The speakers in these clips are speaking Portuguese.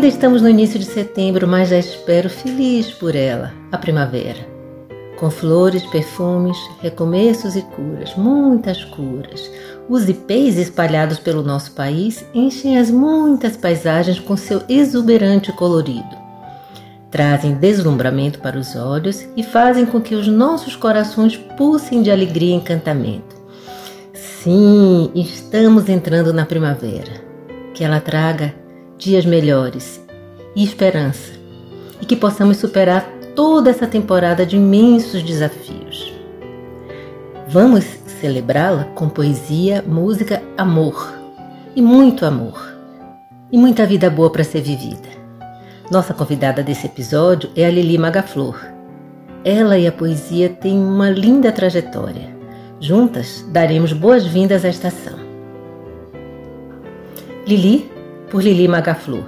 Ainda estamos no início de setembro, mas já espero feliz por ela, a primavera. Com flores, perfumes, recomeços e curas, muitas curas. Os ipês espalhados pelo nosso país enchem as muitas paisagens com seu exuberante colorido. Trazem deslumbramento para os olhos e fazem com que os nossos corações pulsem de alegria e encantamento. Sim, estamos entrando na primavera. Que ela traga dias melhores e esperança, e que possamos superar toda essa temporada de imensos desafios. Vamos celebrá-la com poesia, música, amor e muito amor e muita vida boa para ser vivida. Nossa convidada desse episódio é a Lili Magaflor. Ela e a poesia têm uma linda trajetória. Juntas daremos boas-vindas à estação. Lili por Lili Magaflu.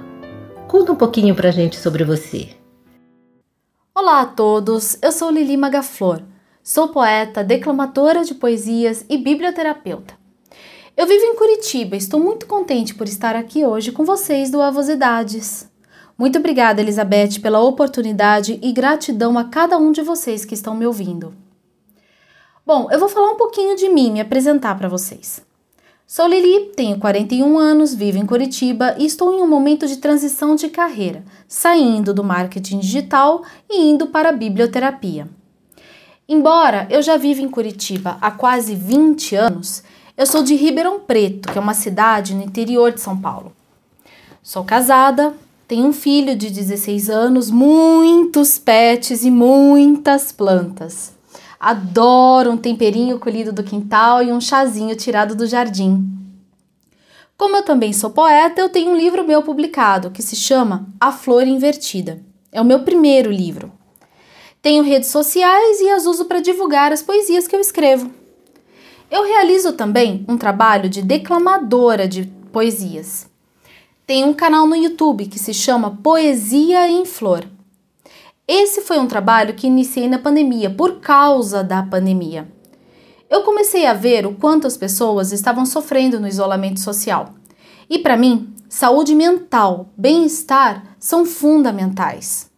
Conta um pouquinho pra gente sobre você. Olá a todos, eu sou Lili Magaflor. Sou poeta, declamadora de poesias e biblioterapeuta. Eu vivo em Curitiba estou muito contente por estar aqui hoje com vocês do Avosidades. Muito obrigada, Elizabeth, pela oportunidade e gratidão a cada um de vocês que estão me ouvindo. Bom, eu vou falar um pouquinho de mim, me apresentar para vocês. Sou Lili, tenho 41 anos, vivo em Curitiba e estou em um momento de transição de carreira, saindo do marketing digital e indo para a biblioterapia. Embora eu já viva em Curitiba há quase 20 anos, eu sou de Ribeirão Preto, que é uma cidade no interior de São Paulo. Sou casada, tenho um filho de 16 anos, muitos pets e muitas plantas. Adoro um temperinho colhido do quintal e um chazinho tirado do jardim. Como eu também sou poeta, eu tenho um livro meu publicado que se chama A Flor Invertida. É o meu primeiro livro. Tenho redes sociais e as uso para divulgar as poesias que eu escrevo. Eu realizo também um trabalho de declamadora de poesias. Tenho um canal no YouTube que se chama Poesia em Flor. Esse foi um trabalho que iniciei na pandemia, por causa da pandemia. Eu comecei a ver o quanto as pessoas estavam sofrendo no isolamento social. E para mim, saúde mental, bem-estar são fundamentais.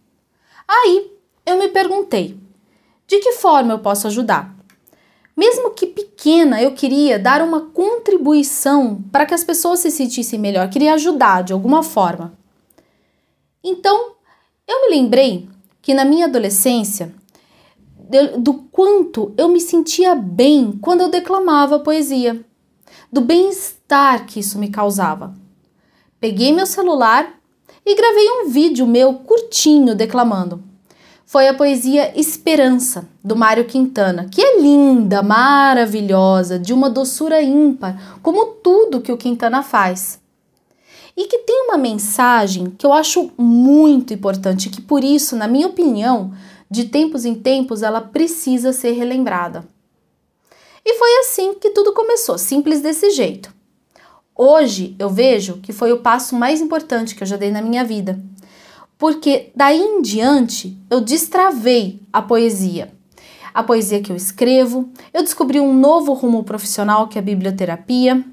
Aí eu me perguntei: de que forma eu posso ajudar? Mesmo que pequena, eu queria dar uma contribuição para que as pessoas se sentissem melhor, queria ajudar de alguma forma. Então, eu me lembrei que na minha adolescência, do quanto eu me sentia bem quando eu declamava poesia, do bem-estar que isso me causava. Peguei meu celular e gravei um vídeo meu curtinho declamando. Foi a poesia Esperança, do Mário Quintana, que é linda, maravilhosa, de uma doçura ímpar, como tudo que o Quintana faz e que tem uma mensagem que eu acho muito importante, que por isso, na minha opinião, de tempos em tempos ela precisa ser relembrada. E foi assim que tudo começou, simples desse jeito. Hoje eu vejo que foi o passo mais importante que eu já dei na minha vida, porque daí em diante eu destravei a poesia. A poesia que eu escrevo, eu descobri um novo rumo profissional que é a biblioterapia,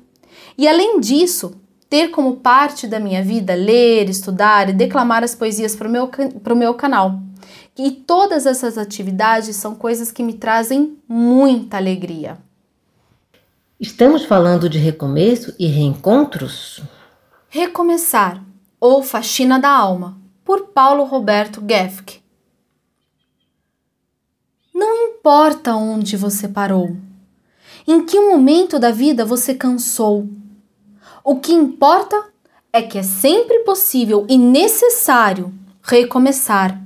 e além disso, ter como parte da minha vida ler, estudar e declamar as poesias para o meu, meu canal. E todas essas atividades são coisas que me trazem muita alegria. Estamos falando de recomeço e reencontros? Recomeçar ou Faxina da Alma, por Paulo Roberto Gefke. Não importa onde você parou, em que momento da vida você cansou o que importa é que é sempre possível e necessário recomeçar.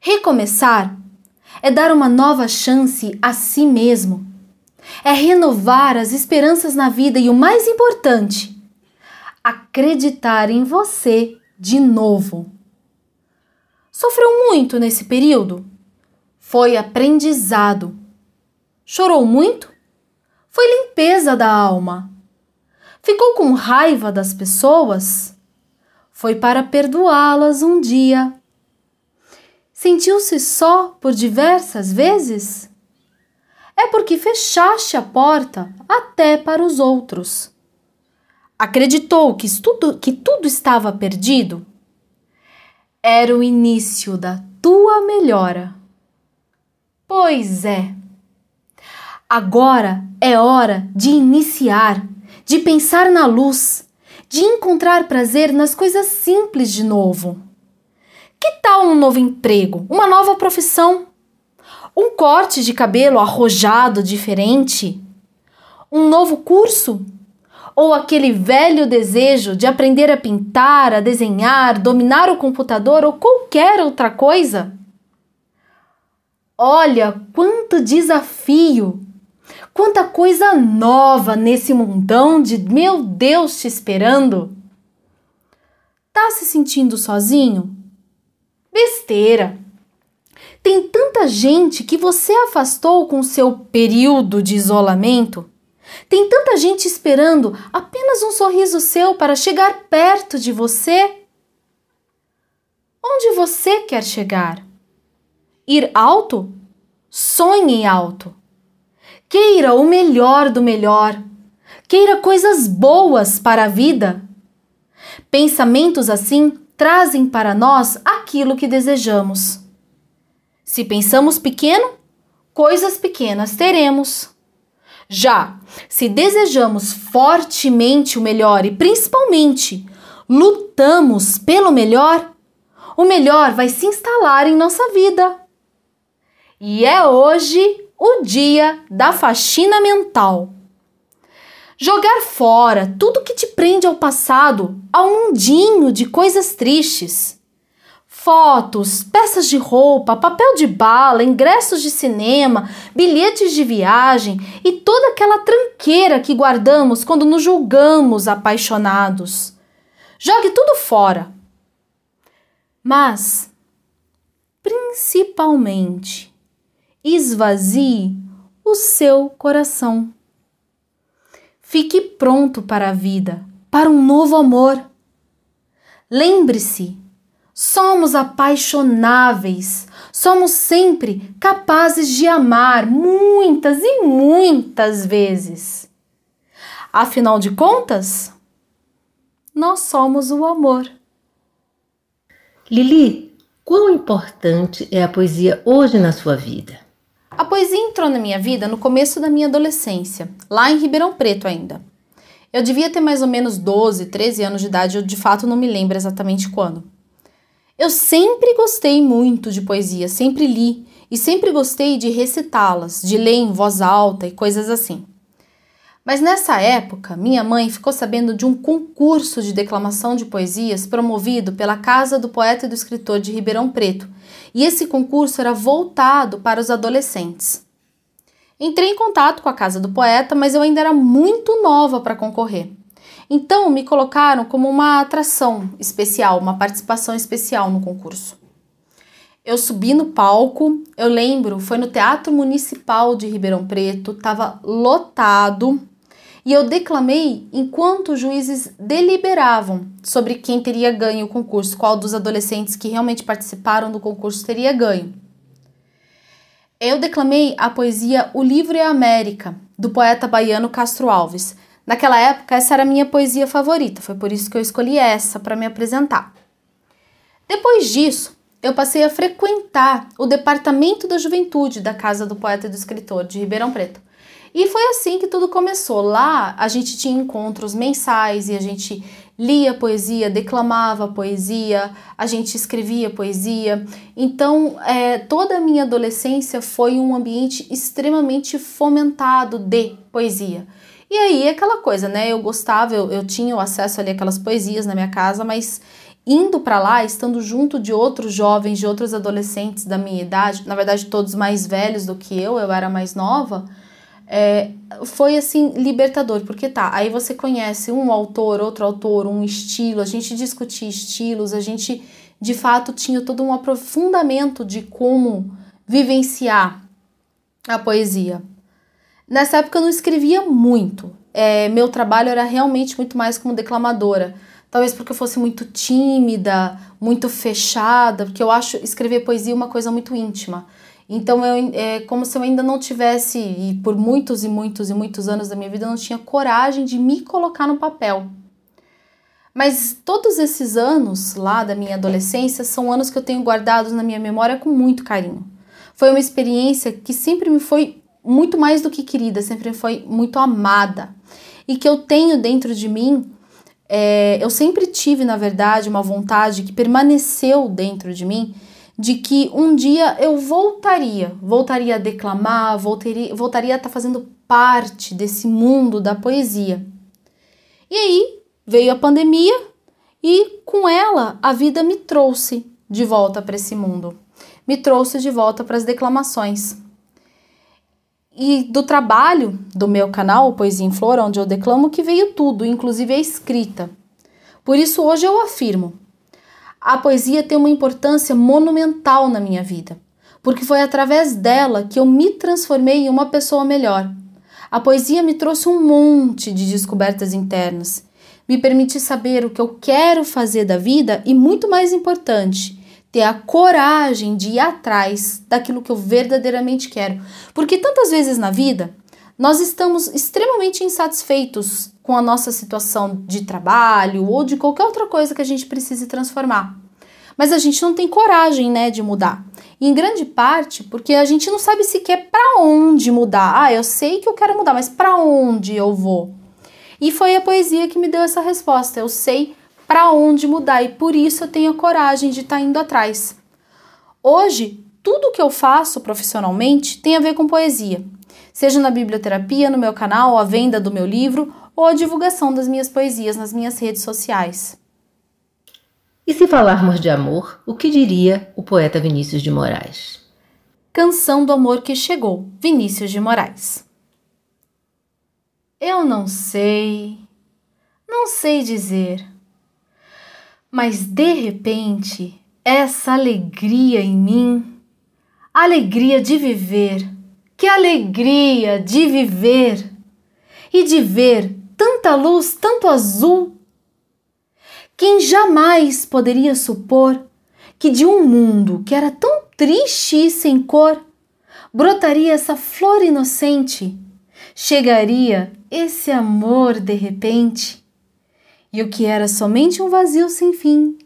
Recomeçar é dar uma nova chance a si mesmo. é renovar as esperanças na vida e o mais importante, acreditar em você de novo. Sofreu muito nesse período? Foi aprendizado. Chorou muito? Foi limpeza da alma. Ficou com raiva das pessoas? Foi para perdoá-las um dia. Sentiu-se só por diversas vezes? É porque fechaste a porta até para os outros. Acreditou que tudo, que tudo estava perdido? Era o início da tua melhora. Pois é. Agora é hora de iniciar de pensar na luz, de encontrar prazer nas coisas simples de novo. Que tal um novo emprego, uma nova profissão? Um corte de cabelo arrojado diferente? Um novo curso? Ou aquele velho desejo de aprender a pintar, a desenhar, dominar o computador ou qualquer outra coisa? Olha quanto desafio Quanta coisa nova nesse mundão de meu Deus te esperando! Tá se sentindo sozinho? Besteira! Tem tanta gente que você afastou com seu período de isolamento. Tem tanta gente esperando apenas um sorriso seu para chegar perto de você. Onde você quer chegar? Ir alto? Sonhe alto. Queira o melhor do melhor. Queira coisas boas para a vida. Pensamentos assim trazem para nós aquilo que desejamos. Se pensamos pequeno, coisas pequenas teremos. Já se desejamos fortemente o melhor e principalmente lutamos pelo melhor, o melhor vai se instalar em nossa vida. E é hoje o dia da faxina mental. Jogar fora tudo que te prende ao passado, ao mundinho de coisas tristes. Fotos, peças de roupa, papel de bala, ingressos de cinema, bilhetes de viagem e toda aquela tranqueira que guardamos quando nos julgamos apaixonados. Jogue tudo fora. Mas, principalmente, esvazie o seu coração. Fique pronto para a vida, para um novo amor. Lembre-se, somos apaixonáveis, somos sempre capazes de amar muitas e muitas vezes. Afinal de contas, nós somos o amor. Lili, quão importante é a poesia hoje na sua vida? A poesia entrou na minha vida no começo da minha adolescência, lá em Ribeirão Preto ainda. Eu devia ter mais ou menos 12, 13 anos de idade, eu de fato não me lembro exatamente quando. Eu sempre gostei muito de poesia, sempre li e sempre gostei de recitá-las, de ler em voz alta e coisas assim. Mas nessa época, minha mãe ficou sabendo de um concurso de declamação de poesias promovido pela Casa do Poeta e do Escritor de Ribeirão Preto, e esse concurso era voltado para os adolescentes. Entrei em contato com a casa do poeta, mas eu ainda era muito nova para concorrer. Então me colocaram como uma atração especial, uma participação especial no concurso. Eu subi no palco, eu lembro, foi no Teatro Municipal de Ribeirão Preto, estava lotado, e eu declamei enquanto os juízes deliberavam sobre quem teria ganho o concurso, qual dos adolescentes que realmente participaram do concurso teria ganho. Eu declamei a poesia O Livro é a América, do poeta baiano Castro Alves. Naquela época, essa era a minha poesia favorita, foi por isso que eu escolhi essa para me apresentar. Depois disso, eu passei a frequentar o Departamento da Juventude da Casa do Poeta e do Escritor de Ribeirão Preto. E foi assim que tudo começou. Lá a gente tinha encontros mensais e a gente lia poesia, declamava poesia, a gente escrevia poesia. Então, é, toda a minha adolescência foi um ambiente extremamente fomentado de poesia. E aí, aquela coisa, né? Eu gostava, eu, eu tinha o acesso ali àquelas poesias na minha casa, mas indo para lá, estando junto de outros jovens, de outros adolescentes da minha idade, na verdade, todos mais velhos do que eu, eu era mais nova é, foi assim libertador, porque tá, aí você conhece um autor, outro autor, um estilo, a gente discutia estilos, a gente de fato tinha todo um aprofundamento de como vivenciar a poesia. Nessa época eu não escrevia muito, é, meu trabalho era realmente muito mais como declamadora. Talvez porque eu fosse muito tímida, muito fechada, porque eu acho escrever poesia uma coisa muito íntima. Então eu, é como se eu ainda não tivesse, e por muitos e muitos e muitos anos da minha vida, eu não tinha coragem de me colocar no papel. Mas todos esses anos lá da minha adolescência são anos que eu tenho guardados na minha memória com muito carinho. Foi uma experiência que sempre me foi muito mais do que querida, sempre foi muito amada. E que eu tenho dentro de mim, é, eu sempre tive, na verdade, uma vontade que permaneceu dentro de mim de que um dia eu voltaria, voltaria a declamar, voltaria, voltaria a estar tá fazendo parte desse mundo da poesia. E aí veio a pandemia e com ela a vida me trouxe de volta para esse mundo, me trouxe de volta para as declamações. E do trabalho do meu canal, Poesia em Flor, onde eu declamo, que veio tudo, inclusive a escrita. Por isso hoje eu afirmo: a poesia tem uma importância monumental na minha vida, porque foi através dela que eu me transformei em uma pessoa melhor. A poesia me trouxe um monte de descobertas internas, me permite saber o que eu quero fazer da vida e, muito mais importante, ter a coragem de ir atrás daquilo que eu verdadeiramente quero. Porque tantas vezes na vida nós estamos extremamente insatisfeitos com a nossa situação de trabalho ou de qualquer outra coisa que a gente precise transformar. Mas a gente não tem coragem, né, de mudar. Em grande parte porque a gente não sabe sequer para onde mudar. Ah, eu sei que eu quero mudar, mas para onde eu vou? E foi a poesia que me deu essa resposta. Eu sei para onde mudar e por isso eu tenho a coragem de estar tá indo atrás. Hoje, tudo que eu faço profissionalmente tem a ver com poesia seja na biblioterapia, no meu canal, a venda do meu livro ou a divulgação das minhas poesias nas minhas redes sociais. E se falarmos de amor, o que diria o poeta Vinícius de Moraes? Canção do Amor que Chegou, Vinícius de Moraes. Eu não sei, não sei dizer, mas de repente, essa alegria em mim, alegria de viver, que alegria de viver e de ver tanta luz, tanto azul. Quem jamais poderia supor que de um mundo que era tão triste e sem cor brotaria essa flor inocente, chegaria esse amor de repente, e o que era somente um vazio sem fim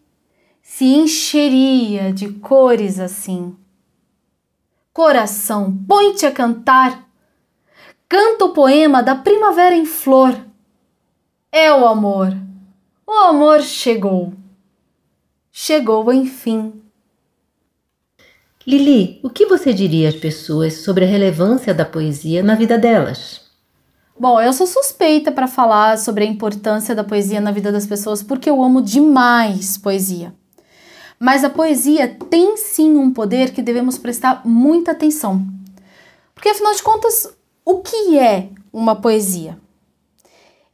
se encheria de cores assim. Coração, põe-te a cantar. Canta o poema da primavera em flor. É o amor. O amor chegou. Chegou, enfim. Lili, o que você diria às pessoas sobre a relevância da poesia na vida delas? Bom, eu sou suspeita para falar sobre a importância da poesia na vida das pessoas porque eu amo demais poesia. Mas a poesia tem sim um poder que devemos prestar muita atenção. Porque afinal de contas, o que é uma poesia?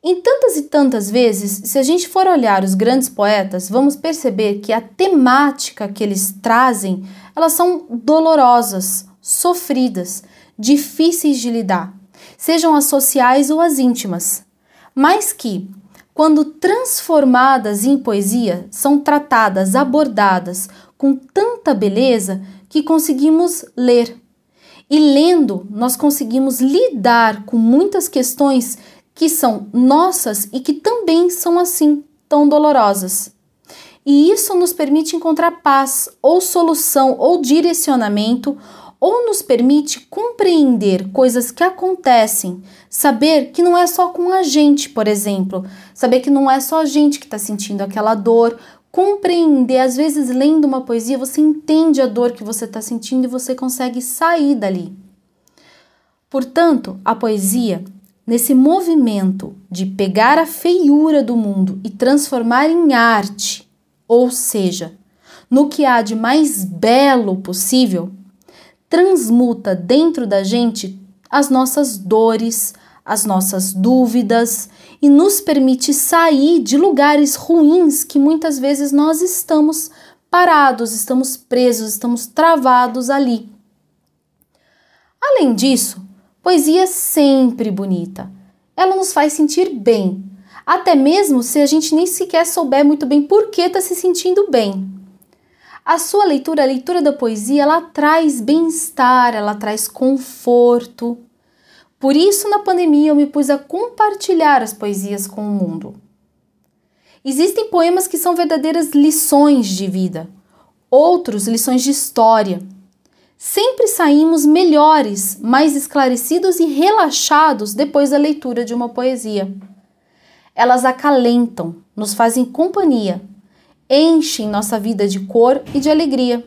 Em tantas e tantas vezes, se a gente for olhar os grandes poetas, vamos perceber que a temática que eles trazem, elas são dolorosas, sofridas, difíceis de lidar, sejam as sociais ou as íntimas, mas que quando transformadas em poesia, são tratadas, abordadas com tanta beleza que conseguimos ler. E lendo, nós conseguimos lidar com muitas questões que são nossas e que também são assim, tão dolorosas. E isso nos permite encontrar paz, ou solução, ou direcionamento, ou nos permite compreender coisas que acontecem, saber que não é só com a gente, por exemplo, saber que não é só a gente que está sentindo aquela dor, compreender, às vezes lendo uma poesia, você entende a dor que você está sentindo e você consegue sair dali. Portanto, a poesia, nesse movimento de pegar a feiura do mundo e transformar em arte, ou seja, no que há de mais belo possível, transmuta dentro da gente as nossas dores, as nossas dúvidas e nos permite sair de lugares ruins que muitas vezes nós estamos parados, estamos presos, estamos travados ali. Além disso, poesia é sempre bonita. Ela nos faz sentir bem, até mesmo se a gente nem sequer souber muito bem por que está se sentindo bem. A sua leitura, a leitura da poesia, ela traz bem-estar, ela traz conforto. Por isso, na pandemia, eu me pus a compartilhar as poesias com o mundo. Existem poemas que são verdadeiras lições de vida, outros lições de história. Sempre saímos melhores, mais esclarecidos e relaxados depois da leitura de uma poesia. Elas acalentam, nos fazem companhia, enchem nossa vida de cor e de alegria.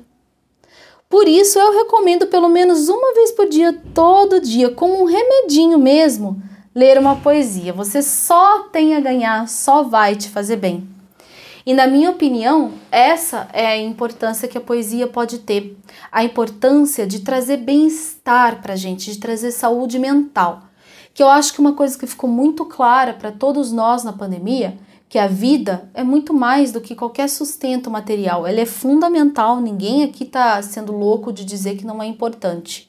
Por isso eu recomendo pelo menos uma vez por dia, todo dia, como um remedinho mesmo, ler uma poesia. Você só tem a ganhar, só vai te fazer bem. E na minha opinião, essa é a importância que a poesia pode ter. A importância de trazer bem-estar para a gente, de trazer saúde mental. Que eu acho que uma coisa que ficou muito clara para todos nós na pandemia que a vida é muito mais do que qualquer sustento material. Ela é fundamental, ninguém aqui está sendo louco de dizer que não é importante.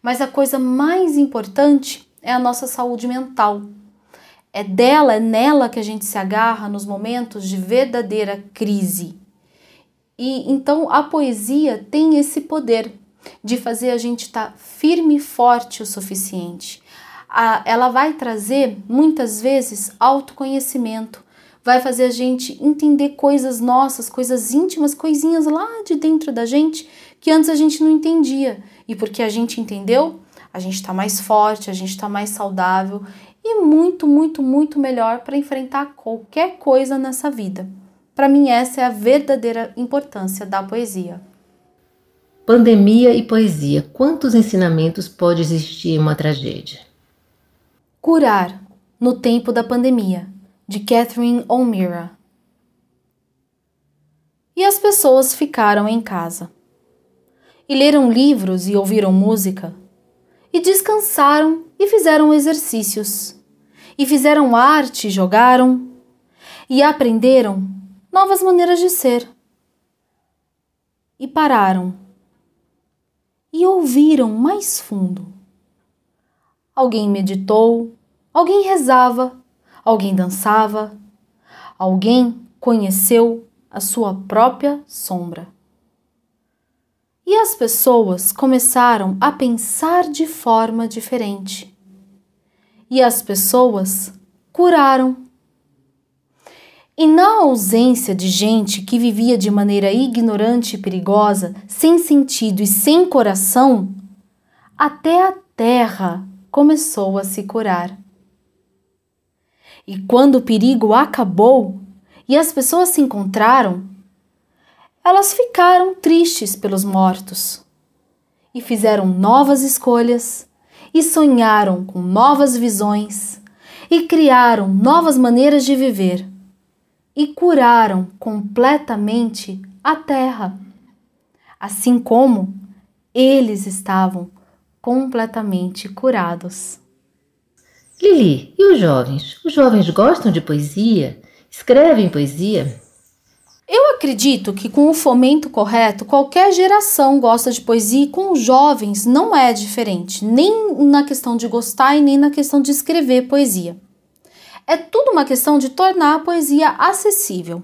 Mas a coisa mais importante é a nossa saúde mental. É dela, é nela que a gente se agarra nos momentos de verdadeira crise. E então a poesia tem esse poder de fazer a gente estar tá firme e forte o suficiente. Ela vai trazer muitas vezes autoconhecimento, vai fazer a gente entender coisas nossas, coisas íntimas, coisinhas lá de dentro da gente que antes a gente não entendia. E porque a gente entendeu, a gente está mais forte, a gente está mais saudável e muito, muito, muito melhor para enfrentar qualquer coisa nessa vida. Para mim, essa é a verdadeira importância da poesia. Pandemia e poesia. Quantos ensinamentos pode existir em uma tragédia? Curar no tempo da pandemia de Catherine O'Meara. E as pessoas ficaram em casa. E leram livros e ouviram música. E descansaram e fizeram exercícios. E fizeram arte, jogaram. E aprenderam novas maneiras de ser. E pararam. E ouviram mais fundo. Alguém meditou, alguém rezava alguém dançava, alguém conheceu a sua própria sombra. E as pessoas começaram a pensar de forma diferente. E as pessoas curaram. E na ausência de gente que vivia de maneira ignorante e perigosa, sem sentido e sem coração, até a terra começou a se curar. E quando o perigo acabou e as pessoas se encontraram, elas ficaram tristes pelos mortos e fizeram novas escolhas e sonharam com novas visões e criaram novas maneiras de viver e curaram completamente a terra, assim como eles estavam completamente curados. Lili, e os jovens? Os jovens gostam de poesia? Escrevem poesia? Eu acredito que com o fomento correto, qualquer geração gosta de poesia e com os jovens não é diferente, nem na questão de gostar e nem na questão de escrever poesia. É tudo uma questão de tornar a poesia acessível.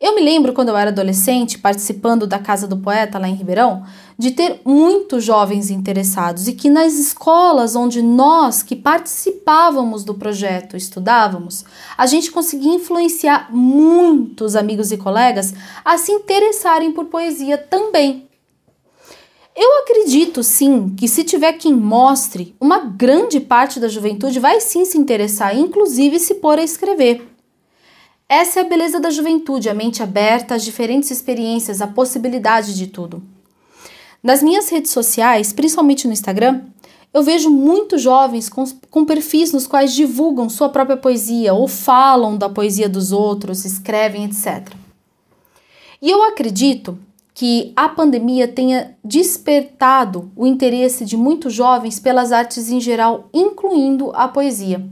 Eu me lembro quando eu era adolescente, participando da Casa do Poeta lá em Ribeirão, de ter muitos jovens interessados e que nas escolas onde nós que participávamos do projeto estudávamos, a gente conseguia influenciar muitos amigos e colegas a se interessarem por poesia também. Eu acredito sim que se tiver quem mostre, uma grande parte da juventude vai sim se interessar, inclusive se pôr a escrever. Essa é a beleza da juventude, a mente aberta às diferentes experiências, a possibilidade de tudo. Nas minhas redes sociais, principalmente no Instagram, eu vejo muitos jovens com, com, perfis nos quais divulgam sua própria poesia ou falam da poesia dos outros, escrevem, etc. E eu acredito que a pandemia tenha despertado o interesse de muitos jovens pelas artes em geral, incluindo a poesia.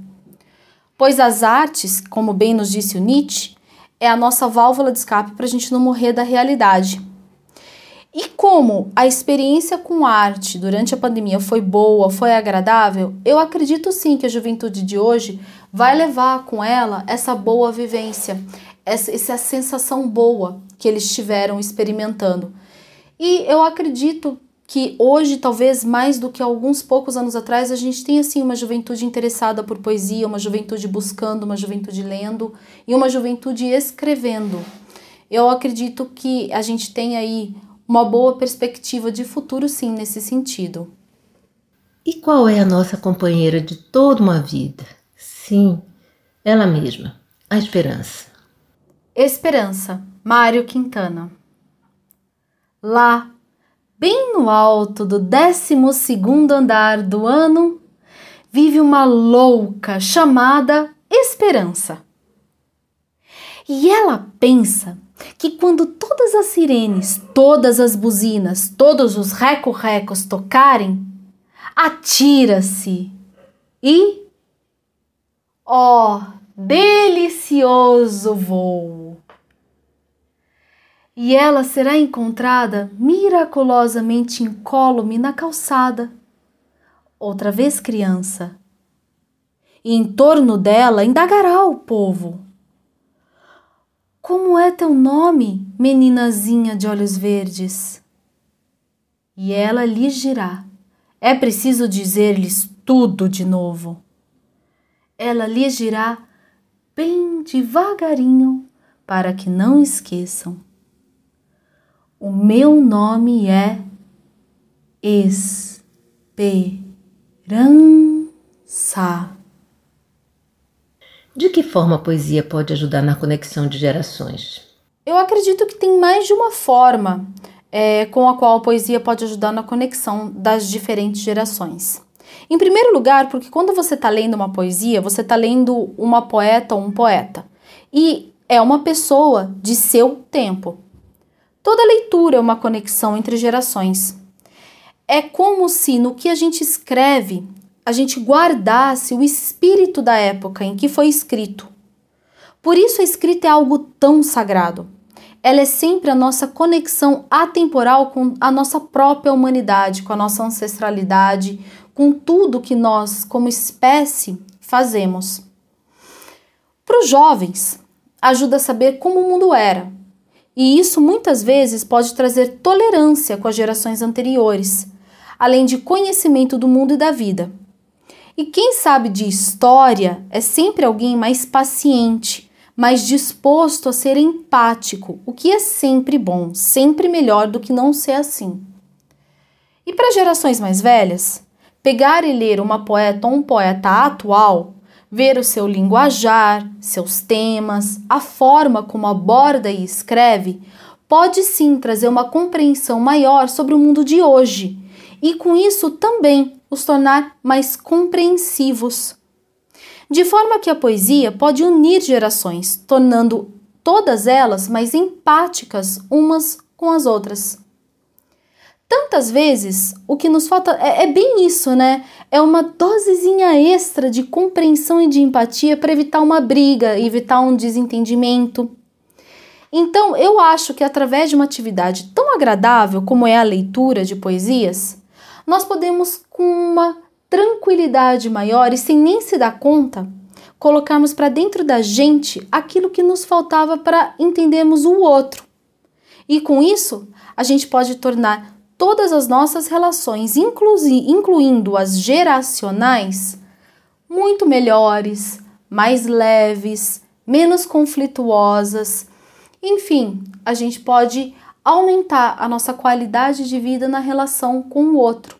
Pois as artes, como bem nos disse o Nietzsche, é a nossa válvula de escape para a gente não morrer da realidade. E como a experiência com arte durante a pandemia foi boa, foi agradável, eu acredito sim que a juventude de hoje vai levar com ela essa boa vivência, essa, essa sensação boa que eles estiveram experimentando. E eu acredito que hoje, talvez mais do que alguns poucos anos atrás, a gente tem assim uma juventude interessada por poesia, uma juventude buscando, uma juventude lendo e uma juventude escrevendo. Eu acredito que a gente tem aí uma boa perspectiva de futuro, sim, nesse sentido. E qual é a nossa companheira de toda uma vida? Sim, ela mesma, a esperança. Esperança, Mário Quintana. Lá, bem no alto do 12 andar do ano, vive uma louca chamada Esperança. E ela pensa que quando todas as sirenes, todas as buzinas, todos os reco-recos tocarem, atira-se e. Ó, oh, delicioso voo! E ela será encontrada miraculosamente incólume na calçada, outra vez criança. E em torno dela indagará o povo como é teu nome, meninazinha de olhos verdes? E ela lhes dirá: É preciso dizer-lhes tudo de novo. Ela lhes dirá bem devagarinho, para que não esqueçam. O meu nome é Esperança. De que forma a poesia pode ajudar na conexão de gerações? Eu acredito que tem mais de uma forma é, com a qual a poesia pode ajudar na conexão das diferentes gerações. Em primeiro lugar, porque quando você está lendo uma poesia, você está lendo uma poeta ou um poeta. E é uma pessoa de seu tempo. Toda leitura é uma conexão entre gerações. É como se no que a gente escreve a gente guardasse o espírito da época em que foi escrito. Por isso a escrita é algo tão sagrado. Ela é sempre a nossa conexão atemporal com a nossa própria humanidade, com a nossa ancestralidade, com tudo que nós, como espécie, fazemos. Para os jovens, ajuda a saber como o mundo era. E isso muitas vezes pode trazer tolerância com as gerações anteriores, além de conhecimento do mundo e da vida. E quem sabe de história é sempre alguém mais paciente, mais disposto a ser empático, o que é sempre bom, sempre melhor do que não ser assim. E para gerações mais velhas, pegar e ler uma poeta ou um poeta atual, ver o seu linguajar, seus temas, a forma como aborda e escreve, pode sim trazer uma compreensão maior sobre o mundo de hoje e com isso também os tornar mais compreensivos. De forma que a poesia pode unir gerações, tornando todas elas mais empáticas umas com as outras. Tantas vezes o que nos falta é, é bem isso, né? É uma dosezinha extra de compreensão e de empatia para evitar uma briga, evitar um desentendimento. Então, eu acho que através de uma atividade tão agradável como é a leitura de poesias, nós podemos, com uma tranquilidade maior e sem nem se dar conta, colocarmos para dentro da gente aquilo que nos faltava para entendermos o outro. E com isso, a gente pode tornar todas as nossas relações, incluindo as geracionais, muito melhores, mais leves, menos conflituosas. Enfim, a gente pode aumentar a nossa qualidade de vida na relação com o outro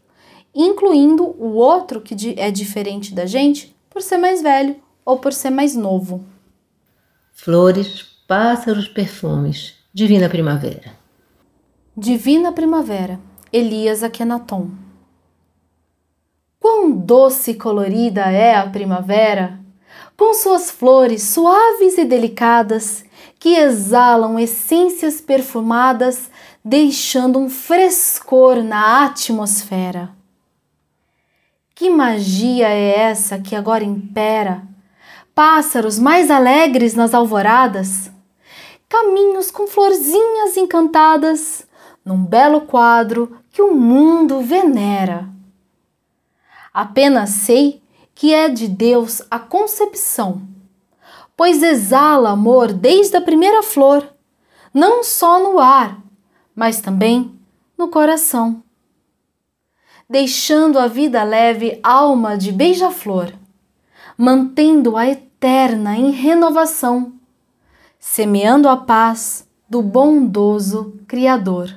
incluindo o outro que é diferente da gente por ser mais velho ou por ser mais novo. Flores, pássaros, perfumes. Divina Primavera. Divina Primavera, Elias Akenaton. Quão doce e colorida é a primavera! com suas flores suaves e delicadas que exalam essências perfumadas, deixando um frescor na atmosfera. Que magia é essa que agora impera? Pássaros mais alegres nas alvoradas, caminhos com florzinhas encantadas, num belo quadro que o mundo venera. Apenas sei que é de Deus a concepção, pois exala amor desde a primeira flor, não só no ar, mas também no coração. Deixando a vida leve alma de beija-flor, mantendo a eterna em renovação, semeando a paz do bondoso Criador.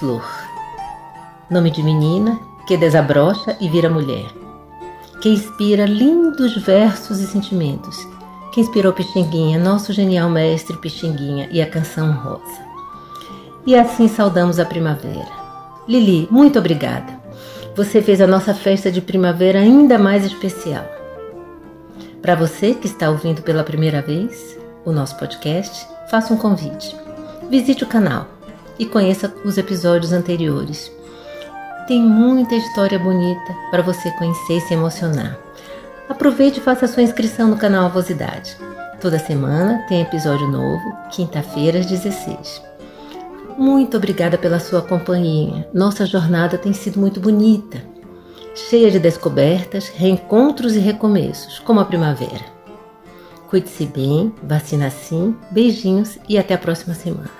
Flor, nome de menina que desabrocha e vira mulher, que inspira lindos versos e sentimentos, que inspirou Pixinguinha, nosso genial mestre Pixinguinha e a canção Rosa. E assim saudamos a primavera. Lili, muito obrigada. Você fez a nossa festa de primavera ainda mais especial. Para você que está ouvindo pela primeira vez o nosso podcast, faça um convite. Visite o canal e conheça os episódios anteriores. Tem muita história bonita para você conhecer e se emocionar. Aproveite e faça sua inscrição no canal Avosidade. Toda semana tem episódio novo, quinta-feira às 16. Muito obrigada pela sua companhia. Nossa jornada tem sido muito bonita, cheia de descobertas, reencontros e recomeços, como a primavera. Cuide-se bem, vacina sim, beijinhos e até a próxima semana.